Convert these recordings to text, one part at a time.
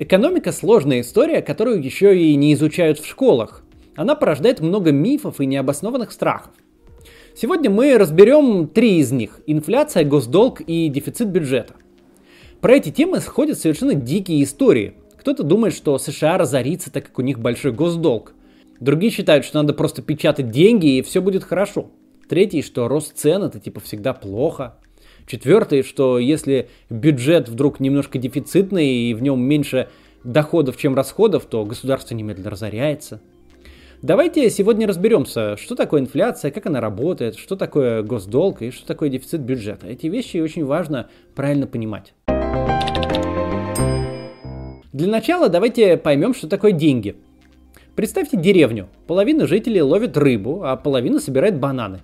Экономика – сложная история, которую еще и не изучают в школах. Она порождает много мифов и необоснованных страхов. Сегодня мы разберем три из них – инфляция, госдолг и дефицит бюджета. Про эти темы сходят совершенно дикие истории. Кто-то думает, что США разорится, так как у них большой госдолг. Другие считают, что надо просто печатать деньги и все будет хорошо. Третий, что рост цен это типа всегда плохо. Четвертый, что если бюджет вдруг немножко дефицитный и в нем меньше доходов, чем расходов, то государство немедленно разоряется. Давайте сегодня разберемся, что такое инфляция, как она работает, что такое госдолг и что такое дефицит бюджета. Эти вещи очень важно правильно понимать. Для начала давайте поймем, что такое деньги. Представьте деревню. Половина жителей ловит рыбу, а половина собирает бананы.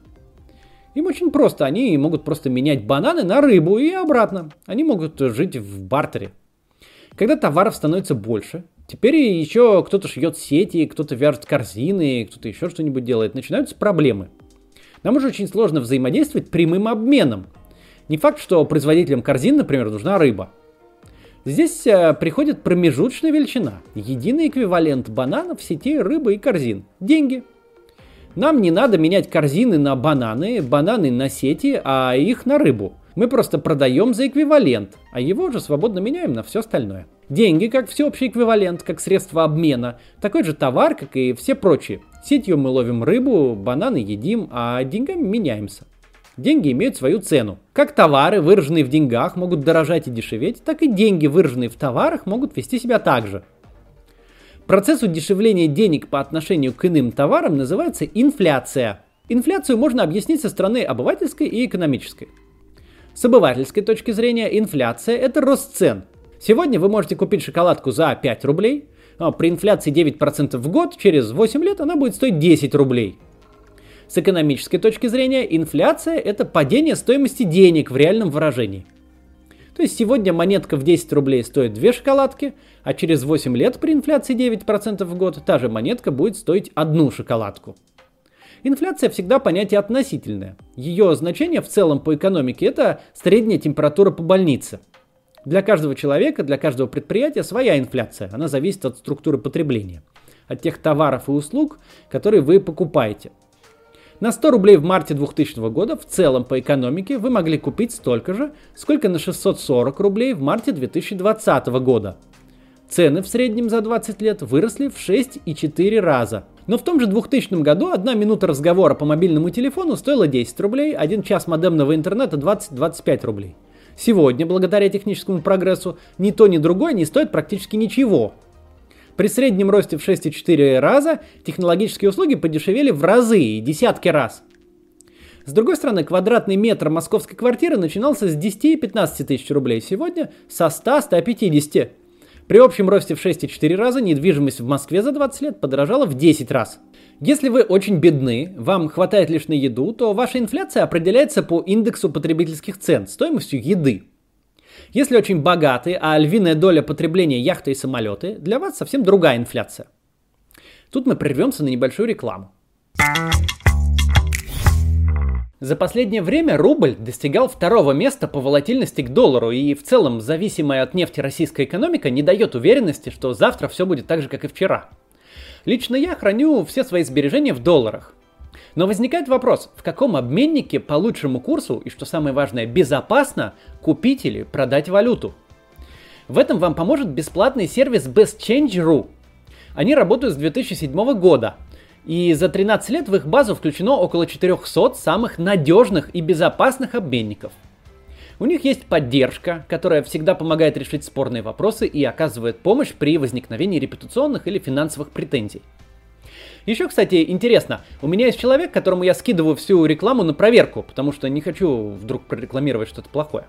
Им очень просто, они могут просто менять бананы на рыбу и обратно. Они могут жить в бартере. Когда товаров становится больше, теперь еще кто-то шьет сети, кто-то вяжет корзины, кто-то еще что-нибудь делает, начинаются проблемы. Нам уже очень сложно взаимодействовать прямым обменом. Не факт, что производителям корзин, например, нужна рыба. Здесь э, приходит промежуточная величина, единый эквивалент бананов, сетей, рыбы и корзин. Деньги – нам не надо менять корзины на бананы, бананы на сети, а их на рыбу. Мы просто продаем за эквивалент, а его же свободно меняем на все остальное. Деньги как всеобщий эквивалент, как средство обмена, такой же товар, как и все прочие. Сетью мы ловим рыбу, бананы едим, а деньгами меняемся. Деньги имеют свою цену. Как товары, выраженные в деньгах, могут дорожать и дешеветь, так и деньги, выраженные в товарах, могут вести себя так же. Процесс удешевления денег по отношению к иным товарам называется инфляция. Инфляцию можно объяснить со стороны обывательской и экономической. С обывательской точки зрения инфляция – это рост цен. Сегодня вы можете купить шоколадку за 5 рублей, а при инфляции 9% в год, через 8 лет она будет стоить 10 рублей. С экономической точки зрения инфляция – это падение стоимости денег в реальном выражении. То есть сегодня монетка в 10 рублей стоит 2 шоколадки, а через 8 лет при инфляции 9% в год та же монетка будет стоить одну шоколадку. Инфляция всегда понятие относительное. Ее значение в целом по экономике это средняя температура по больнице. Для каждого человека, для каждого предприятия своя инфляция. Она зависит от структуры потребления, от тех товаров и услуг, которые вы покупаете – на 100 рублей в марте 2000 года в целом по экономике вы могли купить столько же, сколько на 640 рублей в марте 2020 года. Цены в среднем за 20 лет выросли в 6,4 раза. Но в том же 2000 году одна минута разговора по мобильному телефону стоила 10 рублей, один час модемного интернета 20-25 рублей. Сегодня, благодаря техническому прогрессу, ни то, ни другое не стоит практически ничего. При среднем росте в 6,4 раза технологические услуги подешевели в разы и десятки раз. С другой стороны, квадратный метр московской квартиры начинался с 10 и 15 тысяч рублей, сегодня со 100-150. При общем росте в 6,4 раза недвижимость в Москве за 20 лет подорожала в 10 раз. Если вы очень бедны, вам хватает лишь на еду, то ваша инфляция определяется по индексу потребительских цен, стоимостью еды. Если очень богаты, а львиная доля потребления яхты и самолеты, для вас совсем другая инфляция. Тут мы прервемся на небольшую рекламу. За последнее время рубль достигал второго места по волатильности к доллару, и в целом зависимая от нефти российская экономика не дает уверенности, что завтра все будет так же, как и вчера. Лично я храню все свои сбережения в долларах. Но возникает вопрос, в каком обменнике по лучшему курсу и, что самое важное, безопасно купить или продать валюту? В этом вам поможет бесплатный сервис BestChange.ru. Они работают с 2007 года, и за 13 лет в их базу включено около 400 самых надежных и безопасных обменников. У них есть поддержка, которая всегда помогает решить спорные вопросы и оказывает помощь при возникновении репутационных или финансовых претензий. Еще, кстати, интересно, у меня есть человек, которому я скидываю всю рекламу на проверку, потому что не хочу вдруг прорекламировать что-то плохое.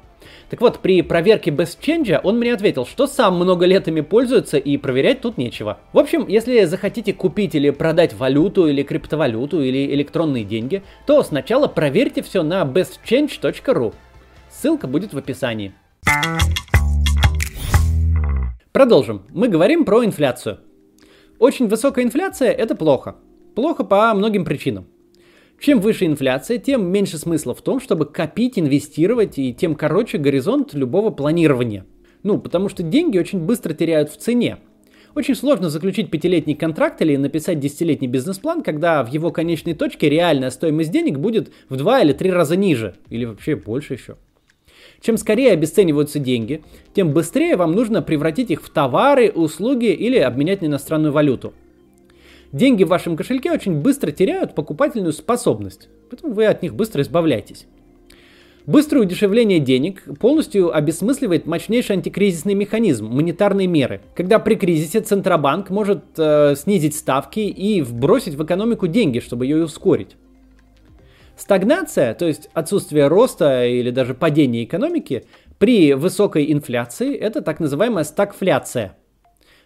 Так вот, при проверке Best Change он мне ответил, что сам много лет ими пользуется и проверять тут нечего. В общем, если захотите купить или продать валюту или криптовалюту или электронные деньги, то сначала проверьте все на bestchange.ru. Ссылка будет в описании. Продолжим. Мы говорим про инфляцию. Очень высокая инфляция – это плохо. Плохо по многим причинам. Чем выше инфляция, тем меньше смысла в том, чтобы копить, инвестировать, и тем короче горизонт любого планирования. Ну, потому что деньги очень быстро теряют в цене. Очень сложно заключить пятилетний контракт или написать десятилетний бизнес-план, когда в его конечной точке реальная стоимость денег будет в два или три раза ниже, или вообще больше еще. Чем скорее обесцениваются деньги, тем быстрее вам нужно превратить их в товары, услуги или обменять на иностранную валюту. Деньги в вашем кошельке очень быстро теряют покупательную способность, поэтому вы от них быстро избавляетесь. Быстрое удешевление денег полностью обесмысливает мощнейший антикризисный механизм – монетарные меры, когда при кризисе Центробанк может э, снизить ставки и вбросить в экономику деньги, чтобы ее ускорить. Стагнация, то есть отсутствие роста или даже падения экономики, при высокой инфляции – это так называемая стагфляция.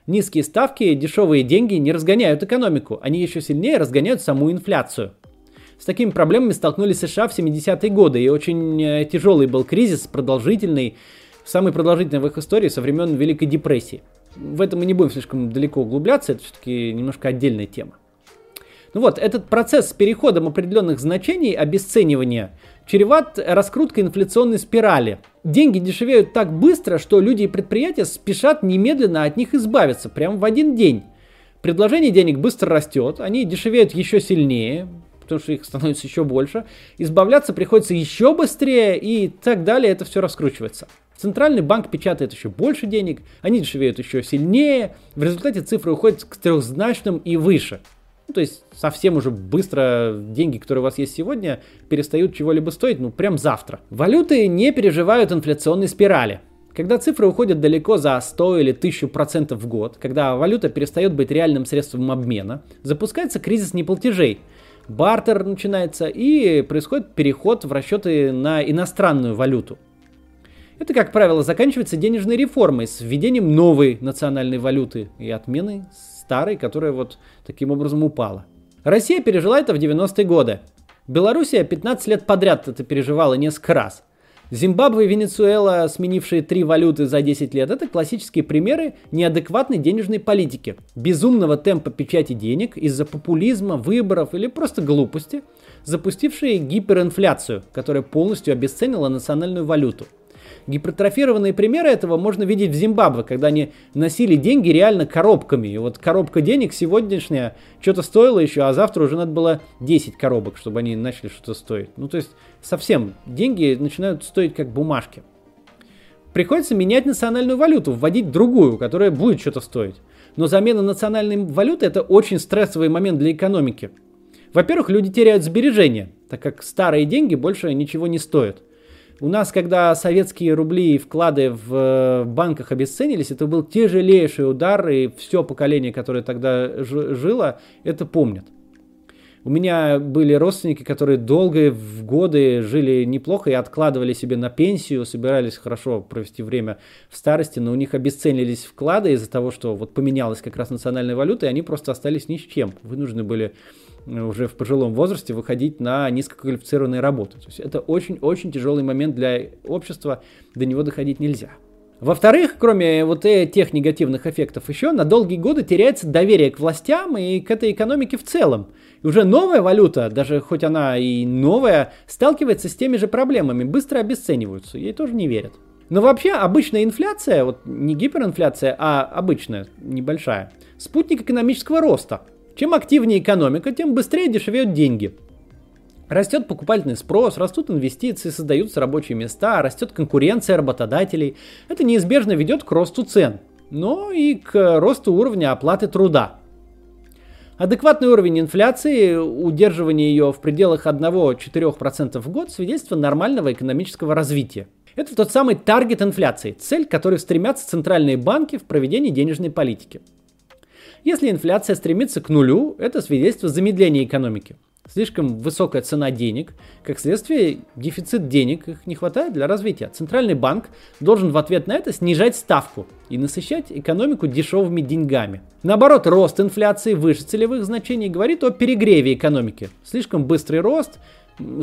Низкие ставки, дешевые деньги не разгоняют экономику, они еще сильнее разгоняют саму инфляцию. С такими проблемами столкнулись США в 70-е годы, и очень э, тяжелый был кризис, продолжительный, самый продолжительный в их истории со времен Великой депрессии. В этом мы не будем слишком далеко углубляться, это все-таки немножко отдельная тема. Ну вот, этот процесс с переходом определенных значений обесценивания чреват раскруткой инфляционной спирали. Деньги дешевеют так быстро, что люди и предприятия спешат немедленно от них избавиться, прямо в один день. Предложение денег быстро растет, они дешевеют еще сильнее, потому что их становится еще больше. Избавляться приходится еще быстрее и так далее, это все раскручивается. Центральный банк печатает еще больше денег, они дешевеют еще сильнее, в результате цифры уходят к трехзначным и выше. Ну, то есть совсем уже быстро деньги, которые у вас есть сегодня, перестают чего-либо стоить, ну прям завтра. Валюты не переживают инфляционной спирали. Когда цифры уходят далеко за 100 или 1000 процентов в год, когда валюта перестает быть реальным средством обмена, запускается кризис неплатежей – бартер начинается и происходит переход в расчеты на иностранную валюту. Это, как правило, заканчивается денежной реформой с введением новой национальной валюты и отменой старой, которая вот таким образом упала. Россия пережила это в 90-е годы. Белоруссия 15 лет подряд это переживала несколько раз. Зимбабве и Венесуэла, сменившие три валюты за 10 лет, это классические примеры неадекватной денежной политики, безумного темпа печати денег из-за популизма, выборов или просто глупости, запустившие гиперинфляцию, которая полностью обесценила национальную валюту – Гипертрофированные примеры этого можно видеть в Зимбабве, когда они носили деньги реально коробками. И вот коробка денег сегодняшняя что-то стоила еще, а завтра уже надо было 10 коробок, чтобы они начали что-то стоить. Ну, то есть совсем деньги начинают стоить как бумажки. Приходится менять национальную валюту, вводить другую, которая будет что-то стоить. Но замена национальной валюты это очень стрессовый момент для экономики. Во-первых, люди теряют сбережения, так как старые деньги больше ничего не стоят. У нас, когда советские рубли и вклады в э, банках обесценились, это был тяжелейший удар, и все поколение, которое тогда жило, это помнит. У меня были родственники, которые долгие годы жили неплохо и откладывали себе на пенсию, собирались хорошо провести время в старости, но у них обесценились вклады из-за того, что вот поменялась как раз национальная валюта, и они просто остались ни с чем. Вынуждены были уже в пожилом возрасте выходить на низкоквалифицированные работы. То есть это очень-очень тяжелый момент для общества, до него доходить нельзя. Во-вторых, кроме вот тех негативных эффектов еще, на долгие годы теряется доверие к властям и к этой экономике в целом. И уже новая валюта, даже хоть она и новая, сталкивается с теми же проблемами, быстро обесцениваются, ей тоже не верят. Но вообще обычная инфляция, вот не гиперинфляция, а обычная, небольшая, спутник экономического роста – чем активнее экономика, тем быстрее дешевеют деньги. Растет покупательный спрос, растут инвестиции, создаются рабочие места, растет конкуренция работодателей. Это неизбежно ведет к росту цен, но и к росту уровня оплаты труда. Адекватный уровень инфляции, удерживание ее в пределах 1-4% в год свидетельство нормального экономического развития. Это тот самый таргет инфляции, цель, к которой стремятся центральные банки в проведении денежной политики. Если инфляция стремится к нулю, это свидетельство замедления экономики. Слишком высокая цена денег, как следствие дефицит денег, их не хватает для развития. Центральный банк должен в ответ на это снижать ставку и насыщать экономику дешевыми деньгами. Наоборот, рост инфляции выше целевых значений говорит о перегреве экономики. Слишком быстрый рост,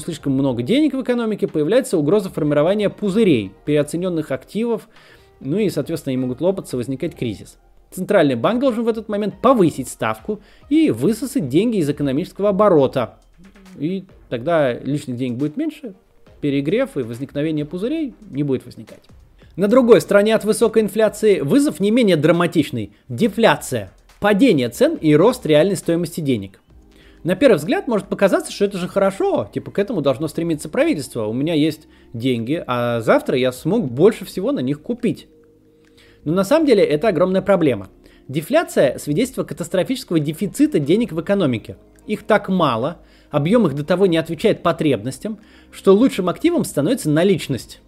слишком много денег в экономике, появляется угроза формирования пузырей, переоцененных активов, ну и, соответственно, они могут лопаться, возникать кризис. Центральный банк должен в этот момент повысить ставку и высосать деньги из экономического оборота. И тогда лишних денег будет меньше, перегрев и возникновение пузырей не будет возникать. На другой стороне от высокой инфляции вызов не менее драматичный – дефляция, падение цен и рост реальной стоимости денег. На первый взгляд может показаться, что это же хорошо, типа к этому должно стремиться правительство. У меня есть деньги, а завтра я смог больше всего на них купить. Но на самом деле это огромная проблема. Дефляция – свидетельство катастрофического дефицита денег в экономике. Их так мало, объем их до того не отвечает потребностям, что лучшим активом становится наличность.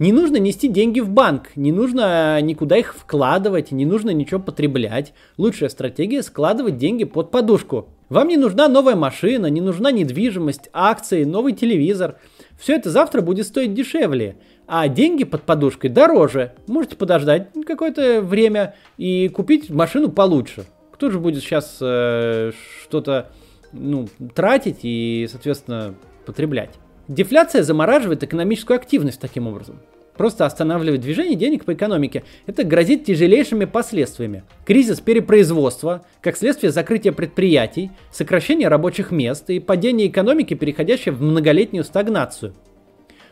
Не нужно нести деньги в банк, не нужно никуда их вкладывать, не нужно ничего потреблять. Лучшая стратегия складывать деньги под подушку. Вам не нужна новая машина, не нужна недвижимость, акции, новый телевизор. Все это завтра будет стоить дешевле, а деньги под подушкой дороже. Можете подождать какое-то время и купить машину получше. Кто же будет сейчас э, что-то ну, тратить и, соответственно, потреблять? Дефляция замораживает экономическую активность таким образом. Просто останавливает движение денег по экономике. Это грозит тяжелейшими последствиями. Кризис перепроизводства, как следствие закрытия предприятий, сокращение рабочих мест и падение экономики, переходящее в многолетнюю стагнацию.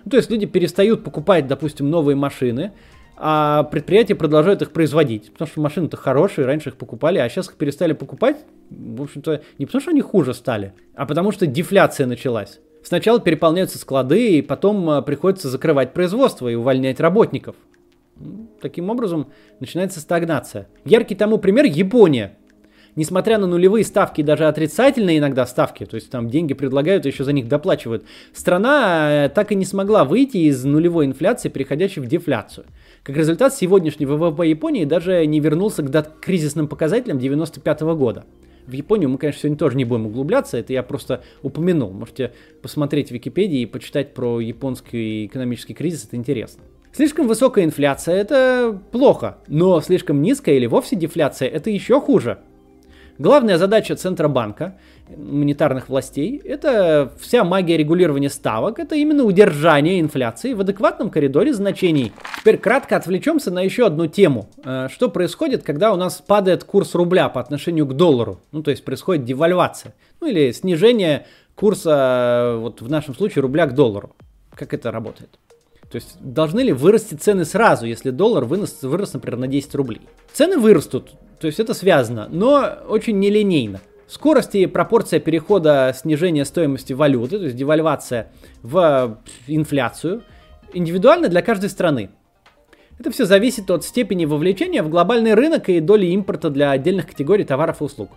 Ну, то есть люди перестают покупать, допустим, новые машины, а предприятия продолжают их производить, потому что машины-то хорошие, раньше их покупали, а сейчас их перестали покупать, в общем-то, не потому что они хуже стали, а потому что дефляция началась. Сначала переполняются склады, и потом а, приходится закрывать производство и увольнять работников. Таким образом, начинается стагнация. Яркий тому пример Япония. Несмотря на нулевые ставки, даже отрицательные иногда ставки, то есть там деньги предлагают, еще за них доплачивают, страна э, так и не смогла выйти из нулевой инфляции, переходящей в дефляцию. Как результат, сегодняшний ВВП Японии даже не вернулся к кризисным показателям 1995 года. В Японию мы, конечно, сегодня тоже не будем углубляться, это я просто упомянул. Можете посмотреть в Википедии и почитать про японский экономический кризис, это интересно. Слишком высокая инфляция – это плохо, но слишком низкая или вовсе дефляция – это еще хуже. Главная задача Центробанка, монетарных властей, это вся магия регулирования ставок, это именно удержание инфляции в адекватном коридоре значений. Теперь кратко отвлечемся на еще одну тему. Э, что происходит, когда у нас падает курс рубля по отношению к доллару? Ну, то есть происходит девальвация. Ну, или снижение курса, вот в нашем случае, рубля к доллару. Как это работает? То есть должны ли вырасти цены сразу, если доллар вырос, вырос например, на 10 рублей? Цены вырастут, то есть это связано, но очень нелинейно. Скорость и пропорция перехода снижения стоимости валюты, то есть девальвация в инфляцию, индивидуально для каждой страны. Это все зависит от степени вовлечения в глобальный рынок и доли импорта для отдельных категорий товаров и услуг.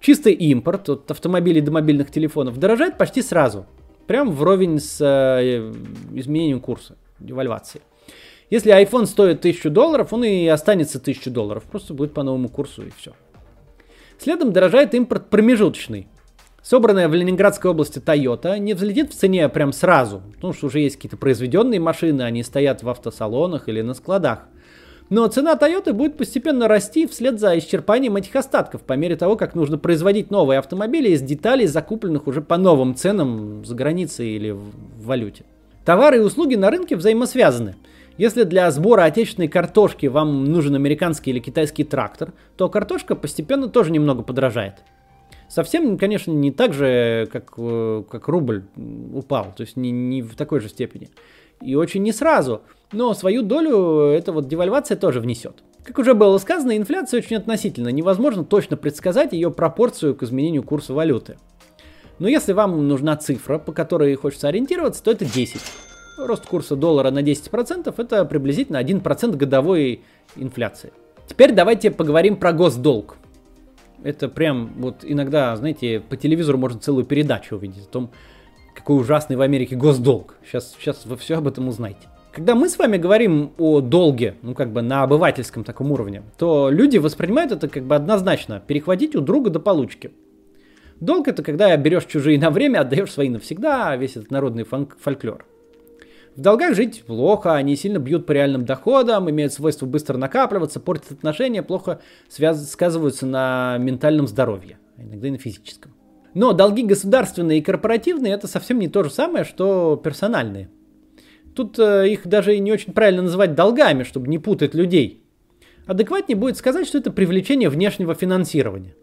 Чистый импорт от автомобилей до мобильных телефонов дорожает почти сразу, прям вровень с э, изменением курса, девальвации. Если iPhone стоит 1000 долларов, он и останется 1000 долларов. Просто будет по новому курсу и все. Следом дорожает импорт промежуточный. Собранная в Ленинградской области Toyota не взлетит в цене прям сразу, потому что уже есть какие-то произведенные машины, они стоят в автосалонах или на складах. Но цена Toyota будет постепенно расти вслед за исчерпанием этих остатков, по мере того, как нужно производить новые автомобили из деталей, закупленных уже по новым ценам за границей или в валюте. Товары и услуги на рынке взаимосвязаны – если для сбора отечественной картошки вам нужен американский или китайский трактор, то картошка постепенно тоже немного подорожает. Совсем, конечно, не так же, как, э, как рубль упал, то есть не, не в такой же степени. И очень не сразу, но свою долю эта вот девальвация тоже внесет. Как уже было сказано, инфляция очень относительна, невозможно точно предсказать ее пропорцию к изменению курса валюты. Но если вам нужна цифра, по которой хочется ориентироваться, то это 10. Рост курса доллара на 10% это приблизительно 1% годовой инфляции. Теперь давайте поговорим про госдолг. Это прям вот иногда, знаете, по телевизору можно целую передачу увидеть о том, какой ужасный в Америке госдолг. Сейчас, сейчас вы все об этом узнаете. Когда мы с вами говорим о долге, ну как бы на обывательском таком уровне, то люди воспринимают это как бы однозначно, перехватить у друга до получки. Долг это когда берешь чужие на время, отдаешь свои навсегда, весь этот народный фольклор. В долгах жить плохо, они сильно бьют по реальным доходам, имеют свойство быстро накапливаться, портят отношения, плохо связ... сказываются на ментальном здоровье, а иногда и на физическом. Но долги государственные и корпоративные это совсем не то же самое, что персональные. Тут э, их даже не очень правильно называть долгами, чтобы не путать людей. Адекватнее будет сказать, что это привлечение внешнего финансирования.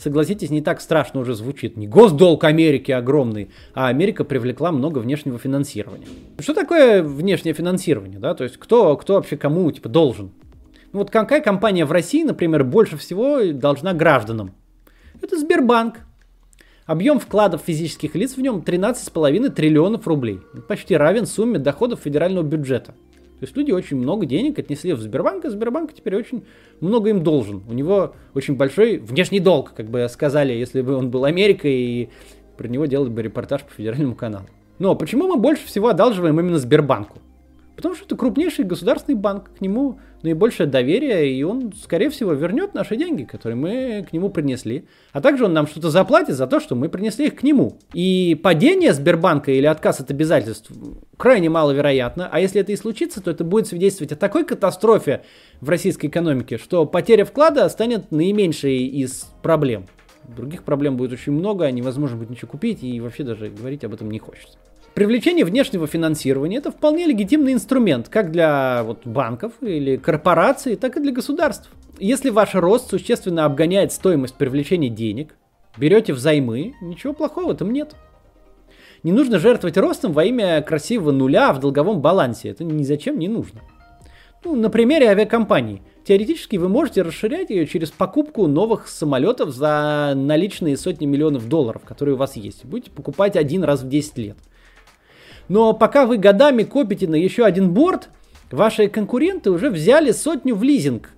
Согласитесь, не так страшно уже звучит. Не госдолг Америки огромный, а Америка привлекла много внешнего финансирования. Что такое внешнее финансирование? Да? То есть кто, кто вообще кому типа, должен? Ну, вот какая компания в России, например, больше всего должна гражданам? Это Сбербанк. Объем вкладов физических лиц в нем 13,5 триллионов рублей. Почти равен сумме доходов федерального бюджета. То есть люди очень много денег отнесли в Сбербанк, а Сбербанк теперь очень много им должен. У него очень большой внешний долг, как бы сказали, если бы он был Америкой, и про него делали бы репортаж по федеральному каналу. Но почему мы больше всего одалживаем именно Сбербанку? Потому что это крупнейший государственный банк, к нему наибольшее доверие, и он, скорее всего, вернет наши деньги, которые мы к нему принесли. А также он нам что-то заплатит за то, что мы принесли их к нему. И падение Сбербанка или отказ от обязательств крайне маловероятно. А если это и случится, то это будет свидетельствовать о такой катастрофе в российской экономике, что потеря вклада станет наименьшей из проблем. Других проблем будет очень много, невозможно будет ничего купить, и вообще даже говорить об этом не хочется. Привлечение внешнего финансирования это вполне легитимный инструмент, как для вот, банков или корпораций, так и для государств. Если ваш рост существенно обгоняет стоимость привлечения денег, берете взаймы, ничего плохого в этом нет. Не нужно жертвовать ростом во имя красивого нуля в долговом балансе. Это ни зачем не нужно. Ну, на примере авиакомпании. Теоретически вы можете расширять ее через покупку новых самолетов за наличные сотни миллионов долларов, которые у вас есть. Будете покупать один раз в 10 лет. Но пока вы годами копите на еще один борт, ваши конкуренты уже взяли сотню в лизинг.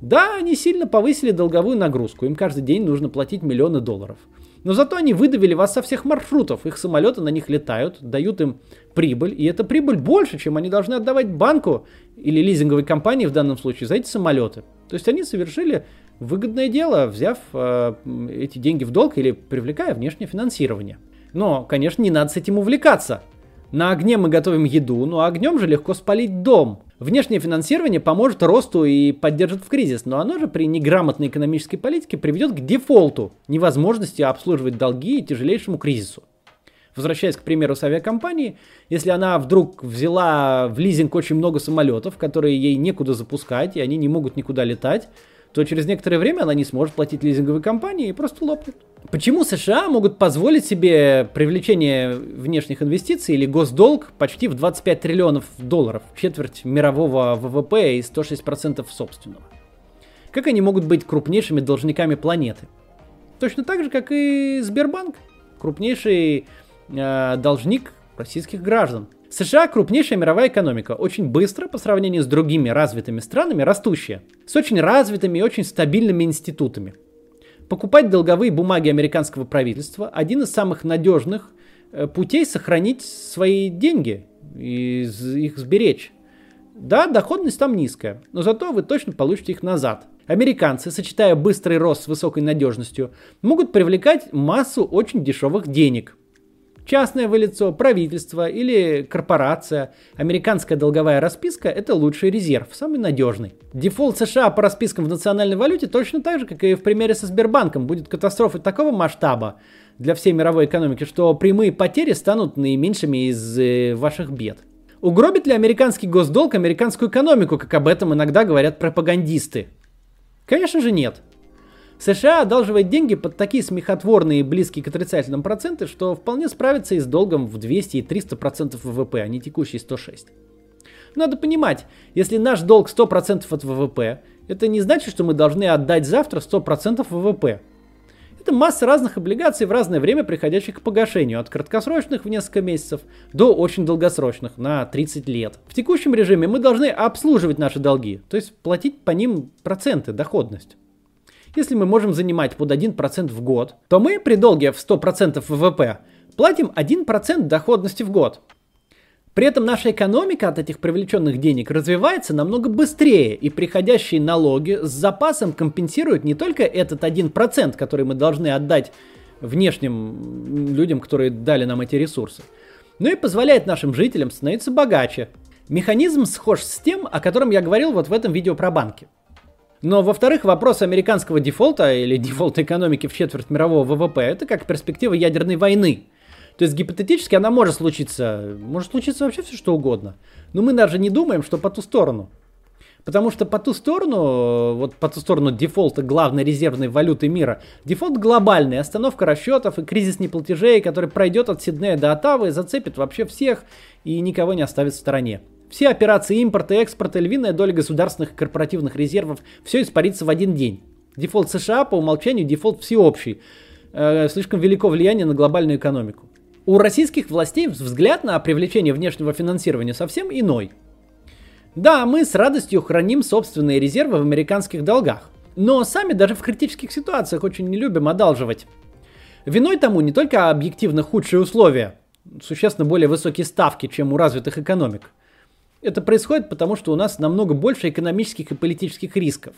Да, они сильно повысили долговую нагрузку, им каждый день нужно платить миллионы долларов. Но зато они выдавили вас со всех маршрутов, их самолеты на них летают, дают им прибыль, и эта прибыль больше, чем они должны отдавать банку или лизинговой компании в данном случае за эти самолеты. То есть они совершили выгодное дело, взяв э, эти деньги в долг или привлекая внешнее финансирование. Но, конечно, не надо с этим увлекаться. На огне мы готовим еду, но огнем же легко спалить дом. Внешнее финансирование поможет росту и поддержит в кризис, но оно же при неграмотной экономической политике приведет к дефолту, невозможности обслуживать долги и тяжелейшему кризису. Возвращаясь к примеру с авиакомпанией, если она вдруг взяла в лизинг очень много самолетов, которые ей некуда запускать, и они не могут никуда летать, то через некоторое время она не сможет платить лизинговой компании и просто лопнет. Почему США могут позволить себе привлечение внешних инвестиций или госдолг почти в 25 триллионов долларов, четверть мирового ВВП и 106% собственного? Как они могут быть крупнейшими должниками планеты? Точно так же, как и Сбербанк, крупнейший э, должник российских граждан. США крупнейшая мировая экономика, очень быстро по сравнению с другими развитыми странами растущая, с очень развитыми и очень стабильными институтами. Покупать долговые бумаги американского правительства – один из самых надежных э, путей сохранить свои деньги и их сберечь. Да, доходность там низкая, но зато вы точно получите их назад. Американцы, сочетая быстрый рост с высокой надежностью, могут привлекать массу очень дешевых денег – Частное вы лицо, правительство или корпорация, американская долговая расписка – это лучший резерв, самый надежный. Дефолт США по распискам в национальной валюте точно так же, как и в примере со Сбербанком, будет катастрофой такого масштаба для всей мировой экономики, что прямые потери станут наименьшими из э, ваших бед. Угробит ли американский госдолг американскую экономику, как об этом иногда говорят пропагандисты? Конечно же нет. США одалживает деньги под такие смехотворные близкие к отрицательным проценты, что вполне справится и с долгом в 200 и 300 процентов ВВП, а не текущий 106. Надо понимать, если наш долг 100% от ВВП, это не значит, что мы должны отдать завтра 100% ВВП. Это масса разных облигаций в разное время, приходящих к погашению, от краткосрочных в несколько месяцев до очень долгосрочных, на 30 лет. В текущем режиме мы должны обслуживать наши долги, то есть платить по ним проценты, доходность. Если мы можем занимать под 1% в год, то мы при долге в 100% ВВП платим 1% доходности в год. При этом наша экономика от этих привлеченных денег развивается намного быстрее, и приходящие налоги с запасом компенсируют не только этот 1%, который мы должны отдать внешним людям, которые дали нам эти ресурсы, но и позволяет нашим жителям становиться богаче. Механизм схож с тем, о котором я говорил вот в этом видео про банки. Но, во-вторых, вопрос американского дефолта или дефолта экономики в четверть мирового ВВП это как перспектива ядерной войны. То есть гипотетически она может случиться, может случиться вообще все что угодно. Но мы даже не думаем, что по ту сторону. Потому что по ту сторону, вот по ту сторону дефолта главной резервной валюты мира, дефолт глобальный, остановка расчетов и кризис неплатежей, который пройдет от Сиднея до Оттавы, зацепит вообще всех и никого не оставит в стороне. Все операции импорта и экспорта, львиная доля государственных и корпоративных резервов, все испарится в один день. Дефолт США по умолчанию дефолт всеобщий. Э, слишком велико влияние на глобальную экономику. У российских властей взгляд на привлечение внешнего финансирования совсем иной – да, мы с радостью храним собственные резервы в американских долгах. Но сами даже в критических ситуациях очень не любим одалживать. Виной тому не только объективно худшие условия, существенно более высокие ставки, чем у развитых экономик. Это происходит потому, что у нас намного больше экономических и политических рисков.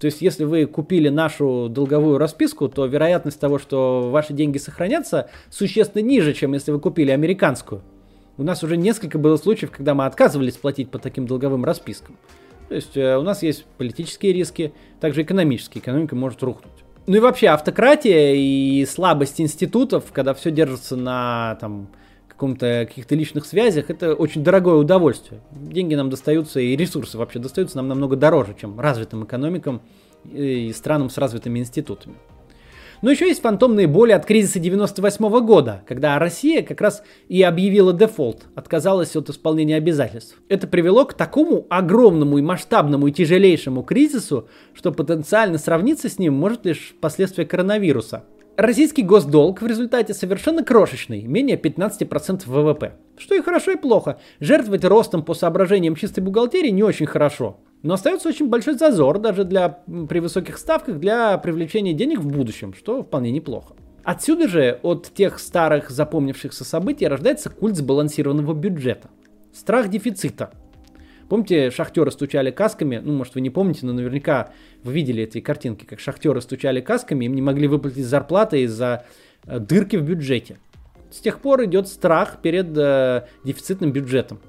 То есть, если вы купили нашу долговую расписку, то вероятность того, что ваши деньги сохранятся, существенно ниже, чем если вы купили американскую. У нас уже несколько было случаев, когда мы отказывались платить по таким долговым распискам. То есть э, у нас есть политические риски, также экономические. Экономика может рухнуть. Ну и вообще автократия и слабость институтов, когда все держится на там, каком-то каких-то личных связях, это очень дорогое удовольствие. Деньги нам достаются и ресурсы вообще достаются нам намного дороже, чем развитым экономикам и странам с развитыми институтами. Но еще есть фантомные боли от кризиса 98 года, когда Россия как раз и объявила дефолт, отказалась от исполнения обязательств. Это привело к такому огромному и масштабному и тяжелейшему кризису, что потенциально сравниться с ним может лишь последствия коронавируса. Российский госдолг в результате совершенно крошечный, менее 15% ВВП. Что и хорошо, и плохо. Жертвовать ростом по соображениям чистой бухгалтерии не очень хорошо. Но остается очень большой зазор даже для, при высоких ставках для привлечения денег в будущем, что вполне неплохо. Отсюда же от тех старых запомнившихся событий рождается культ сбалансированного бюджета. Страх дефицита. Помните, шахтеры стучали касками, ну, может, вы не помните, но наверняка вы видели эти картинки, как шахтеры стучали касками, им не могли выплатить зарплаты из-за э, дырки в бюджете. С тех пор идет страх перед э, дефицитным бюджетом.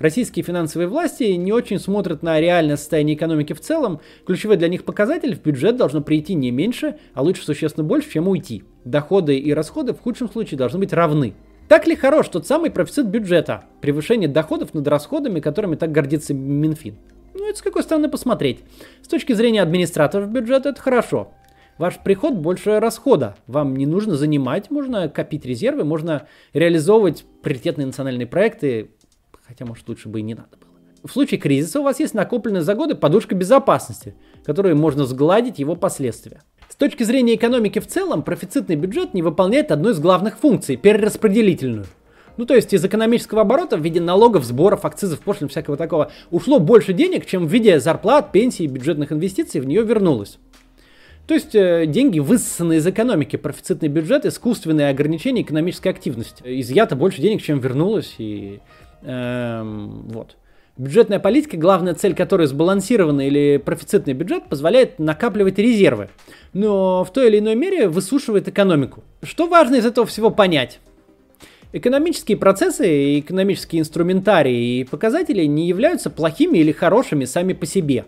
Российские финансовые власти не очень смотрят на реальное состояние экономики в целом. Ключевой для них показатель в бюджет должно прийти не меньше, а лучше существенно больше, чем уйти. Доходы и расходы в худшем случае должны быть равны. Так ли хорош тот самый профицит бюджета, превышение доходов над расходами, которыми так гордится Минфин? Ну, это с какой стороны посмотреть. С точки зрения администраторов бюджета это хорошо. Ваш приход больше расхода. Вам не нужно занимать, можно копить резервы, можно реализовывать приоритетные национальные проекты, хотя, может, лучше бы и не надо было. В случае кризиса у вас есть накопленная за годы подушка безопасности, которой можно сгладить его последствия. Точки зрения экономики в целом, профицитный бюджет не выполняет одну из главных функций – перераспределительную. Ну, то есть из экономического оборота в виде налогов, сборов, акцизов, пошлин, всякого такого ушло больше денег, чем в виде зарплат, пенсий и бюджетных инвестиций в нее вернулось. То есть э, деньги высосаны из экономики, профицитный бюджет, искусственные ограничения экономической активности. Изъято больше денег, чем вернулось, и эм, вот. Бюджетная политика, главная цель которой сбалансированный или профицитный бюджет, позволяет накапливать резервы, но в той или иной мере высушивает экономику. Что важно из этого всего понять? Экономические процессы, экономические инструментарии и показатели не являются плохими или хорошими сами по себе.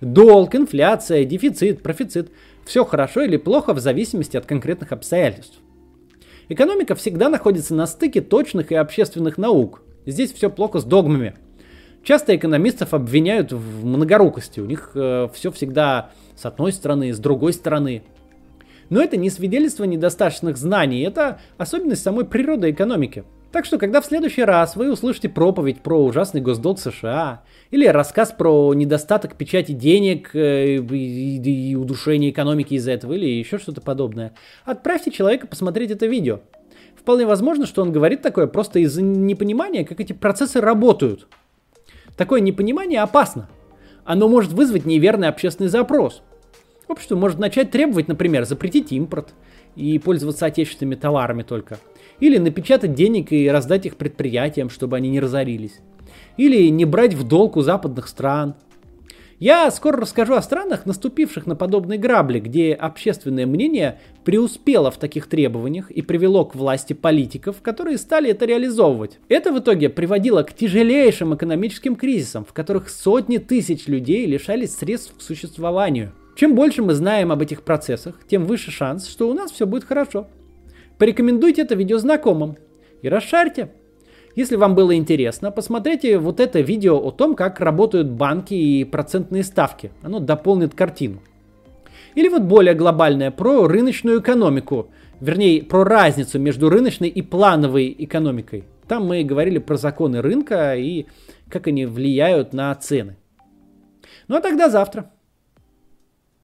Долг, инфляция, дефицит, профицит – все хорошо или плохо в зависимости от конкретных обстоятельств. Экономика всегда находится на стыке точных и общественных наук. Здесь все плохо с догмами – Часто экономистов обвиняют в многорукости. У них э, все всегда с одной стороны, с другой стороны. Но это не свидетельство недостаточных знаний, это особенность самой природы экономики. Так что, когда в следующий раз вы услышите проповедь про ужасный госдолг США, или рассказ про недостаток печати денег э, и, и удушение экономики из-за этого, или еще что-то подобное, отправьте человека посмотреть это видео. Вполне возможно, что он говорит такое просто из-за непонимания, как эти процессы работают. Такое непонимание опасно. Оно может вызвать неверный общественный запрос. Общество может начать требовать, например, запретить импорт и пользоваться отечественными товарами только. Или напечатать денег и раздать их предприятиям, чтобы они не разорились. Или не брать в долг у западных стран – я скоро расскажу о странах, наступивших на подобные грабли, где общественное мнение преуспело в таких требованиях и привело к власти политиков, которые стали это реализовывать. Это в итоге приводило к тяжелейшим экономическим кризисам, в которых сотни тысяч людей лишались средств к существованию. Чем больше мы знаем об этих процессах, тем выше шанс, что у нас все будет хорошо. Порекомендуйте это видео знакомым и расшарьте. Если вам было интересно, посмотрите вот это видео о том, как работают банки и процентные ставки. Оно дополнит картину. Или вот более глобальное про рыночную экономику, вернее про разницу между рыночной и плановой экономикой. Там мы говорили про законы рынка и как они влияют на цены. Ну а тогда завтра.